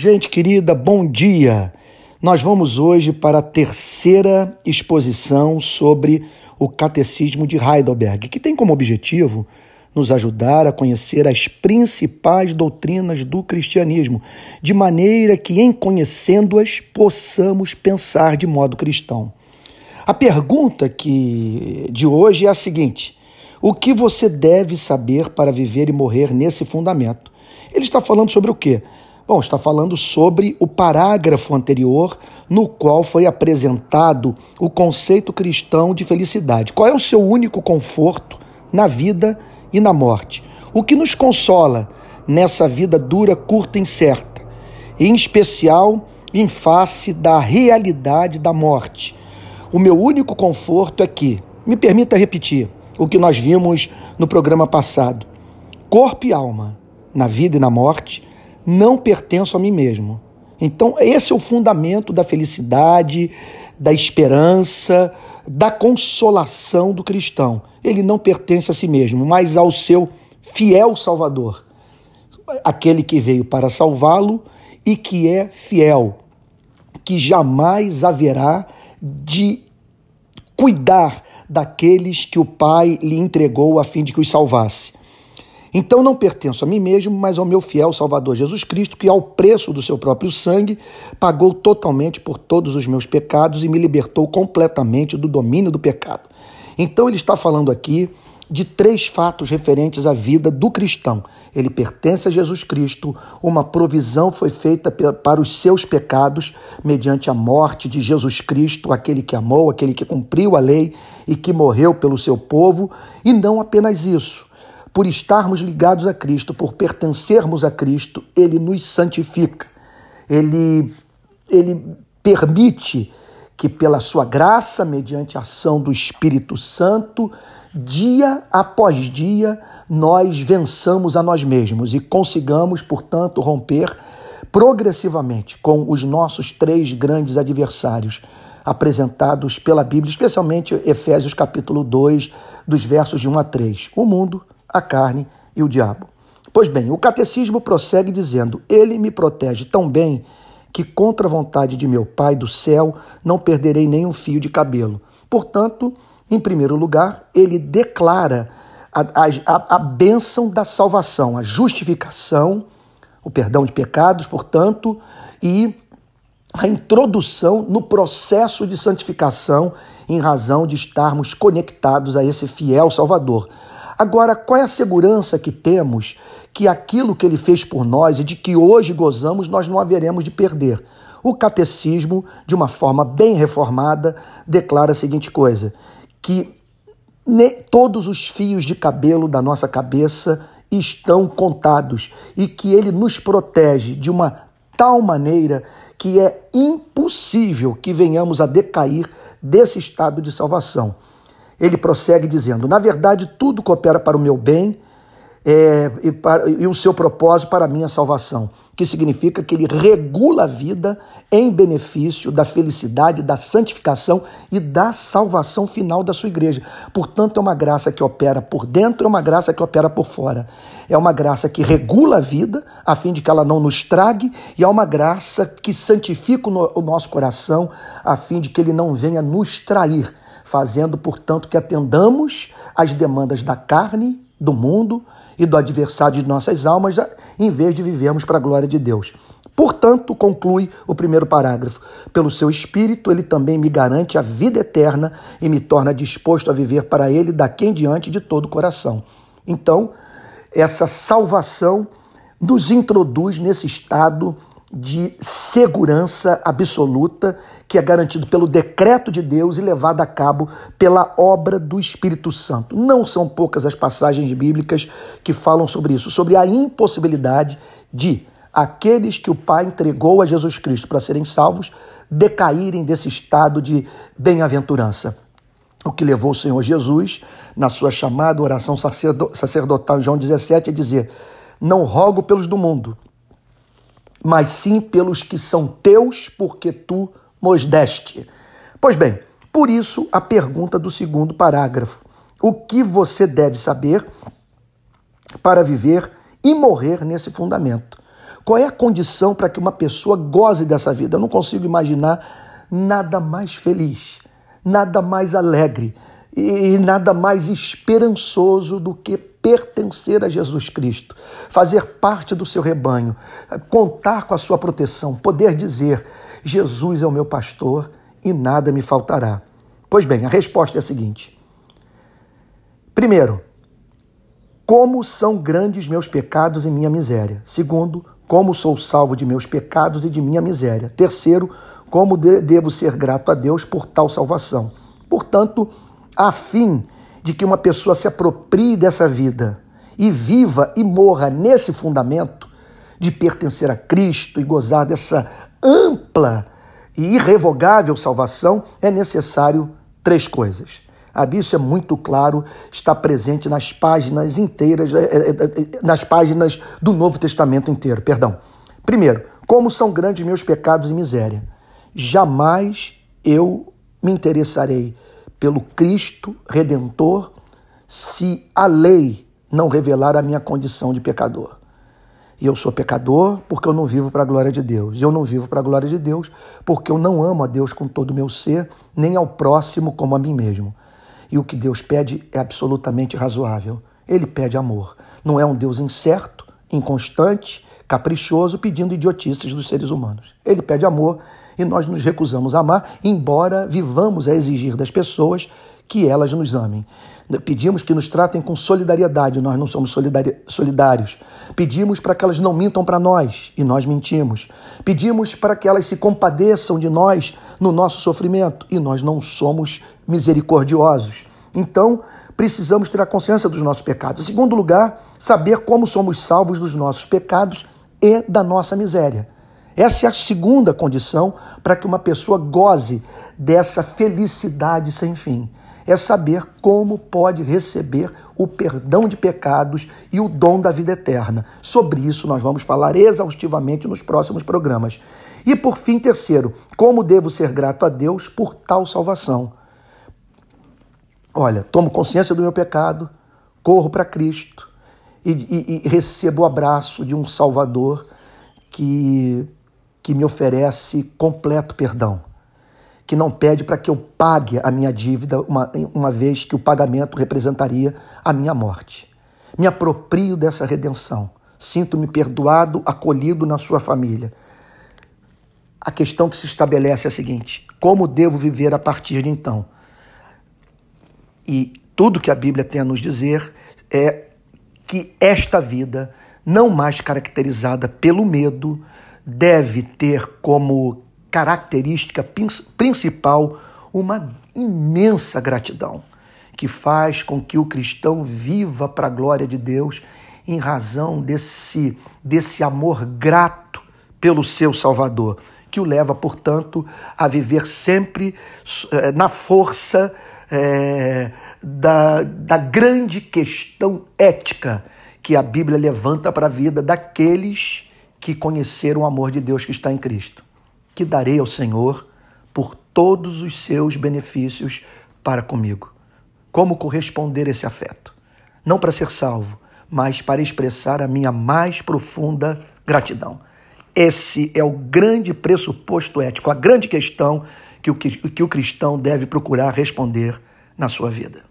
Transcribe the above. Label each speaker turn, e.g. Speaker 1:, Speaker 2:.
Speaker 1: Gente querida, bom dia! Nós vamos hoje para a terceira exposição sobre o Catecismo de Heidelberg, que tem como objetivo nos ajudar a conhecer as principais doutrinas do cristianismo, de maneira que, em conhecendo-as, possamos pensar de modo cristão. A pergunta que de hoje é a seguinte: o que você deve saber para viver e morrer nesse fundamento? Ele está falando sobre o quê? Bom, está falando sobre o parágrafo anterior, no qual foi apresentado o conceito cristão de felicidade. Qual é o seu único conforto na vida e na morte? O que nos consola nessa vida dura, curta e incerta, em especial em face da realidade da morte. O meu único conforto é que, me permita repetir o que nós vimos no programa passado: corpo e alma, na vida e na morte, não pertenço a mim mesmo. Então, esse é o fundamento da felicidade, da esperança, da consolação do cristão. Ele não pertence a si mesmo, mas ao seu fiel Salvador, aquele que veio para salvá-lo e que é fiel, que jamais haverá de cuidar daqueles que o Pai lhe entregou a fim de que os salvasse. Então não pertenço a mim mesmo, mas ao meu fiel Salvador Jesus Cristo, que ao preço do seu próprio sangue pagou totalmente por todos os meus pecados e me libertou completamente do domínio do pecado. Então ele está falando aqui de três fatos referentes à vida do cristão. Ele pertence a Jesus Cristo, uma provisão foi feita para os seus pecados mediante a morte de Jesus Cristo, aquele que amou, aquele que cumpriu a lei e que morreu pelo seu povo, e não apenas isso por estarmos ligados a Cristo, por pertencermos a Cristo, ele nos santifica. Ele, ele permite que, pela sua graça, mediante a ação do Espírito Santo, dia após dia, nós vençamos a nós mesmos e consigamos, portanto, romper progressivamente com os nossos três grandes adversários apresentados pela Bíblia, especialmente Efésios capítulo 2, dos versos de 1 a 3. O mundo, a carne e o diabo. Pois bem, o catecismo prossegue dizendo: Ele me protege tão bem que, contra a vontade de meu Pai do céu, não perderei nenhum fio de cabelo. Portanto, em primeiro lugar, ele declara a, a, a bênção da salvação, a justificação, o perdão de pecados, portanto, e a introdução no processo de santificação em razão de estarmos conectados a esse fiel Salvador. Agora, qual é a segurança que temos que aquilo que ele fez por nós e de que hoje gozamos, nós não haveremos de perder? O catecismo, de uma forma bem reformada, declara a seguinte coisa: que todos os fios de cabelo da nossa cabeça estão contados e que ele nos protege de uma tal maneira que é impossível que venhamos a decair desse estado de salvação. Ele prossegue dizendo: Na verdade, tudo coopera para o meu bem é, e, para, e o seu propósito para a minha salvação, que significa que ele regula a vida em benefício da felicidade, da santificação e da salvação final da sua igreja. Portanto, é uma graça que opera por dentro, é uma graça que opera por fora. É uma graça que regula a vida, a fim de que ela não nos trague, e é uma graça que santifica o nosso coração, a fim de que ele não venha nos trair fazendo, portanto, que atendamos às demandas da carne, do mundo e do adversário de nossas almas, em vez de vivermos para a glória de Deus. Portanto, conclui o primeiro parágrafo: pelo seu espírito, ele também me garante a vida eterna e me torna disposto a viver para ele daqui em diante de todo o coração. Então, essa salvação nos introduz nesse estado de segurança absoluta que é garantido pelo decreto de Deus e levado a cabo pela obra do Espírito Santo. Não são poucas as passagens bíblicas que falam sobre isso, sobre a impossibilidade de aqueles que o Pai entregou a Jesus Cristo para serem salvos decaírem desse estado de bem-aventurança. O que levou o Senhor Jesus, na sua chamada oração sacerdotal em João 17, a dizer: Não rogo pelos do mundo, mas sim pelos que são teus, porque tu nos deste. Pois bem, por isso a pergunta do segundo parágrafo: o que você deve saber para viver e morrer nesse fundamento? qual é a condição para que uma pessoa goze dessa vida? Eu não consigo imaginar nada mais feliz, nada mais alegre e nada mais esperançoso do que pertencer a Jesus Cristo, fazer parte do seu rebanho, contar com a sua proteção, poder dizer: Jesus é o meu pastor e nada me faltará. Pois bem, a resposta é a seguinte: primeiro, como são grandes meus pecados e minha miséria. Segundo, como sou salvo de meus pecados e de minha miséria. Terceiro, como devo ser grato a Deus por tal salvação. Portanto, a fim de que uma pessoa se aproprie dessa vida e viva e morra nesse fundamento de pertencer a Cristo e gozar dessa ampla e irrevogável salvação, é necessário três coisas. A Bíblia é muito claro, está presente nas páginas inteiras, é, é, é, nas páginas do Novo Testamento inteiro, perdão. Primeiro, como são grandes meus pecados e miséria. Jamais eu me interessarei pelo Cristo Redentor se a lei não revelar a minha condição de pecador. E eu sou pecador porque eu não vivo para a glória de Deus. E eu não vivo para a glória de Deus porque eu não amo a Deus com todo o meu ser, nem ao próximo como a mim mesmo. E o que Deus pede é absolutamente razoável. Ele pede amor. Não é um Deus incerto, inconstante, caprichoso, pedindo idiotices dos seres humanos. Ele pede amor e nós nos recusamos a amar, embora vivamos a exigir das pessoas que elas nos amem. Pedimos que nos tratem com solidariedade, nós não somos solidários. Pedimos para que elas não mintam para nós e nós mentimos. Pedimos para que elas se compadeçam de nós no nosso sofrimento e nós não somos misericordiosos. Então, precisamos ter a consciência dos nossos pecados. Em segundo lugar, saber como somos salvos dos nossos pecados e da nossa miséria. Essa é a segunda condição para que uma pessoa goze dessa felicidade sem fim. É saber como pode receber o perdão de pecados e o dom da vida eterna. Sobre isso nós vamos falar exaustivamente nos próximos programas. E por fim, terceiro, como devo ser grato a Deus por tal salvação? Olha, tomo consciência do meu pecado, corro para Cristo e, e, e, recebo o abraço de um Salvador que, que me oferece completo perdão, que não pede para que eu pague a minha dívida, uma, uma vez que o pagamento representaria a minha morte. Me aproprio dessa redenção, sinto-me perdoado, acolhido na sua família. A questão que se estabelece é a seguinte: como devo viver a partir de então? E tudo que a Bíblia tem a nos dizer é que esta vida, não mais caracterizada pelo medo, deve ter como característica principal uma imensa gratidão, que faz com que o cristão viva para a glória de Deus em razão desse, desse amor grato pelo seu Salvador, que o leva, portanto, a viver sempre eh, na força é, da, da grande questão ética que a Bíblia levanta para a vida daqueles que conheceram o amor de Deus que está em Cristo. Que darei ao Senhor por todos os seus benefícios para comigo. Como corresponder esse afeto? Não para ser salvo, mas para expressar a minha mais profunda gratidão. Esse é o grande pressuposto ético, a grande questão que o, que o cristão deve procurar responder na sua vida.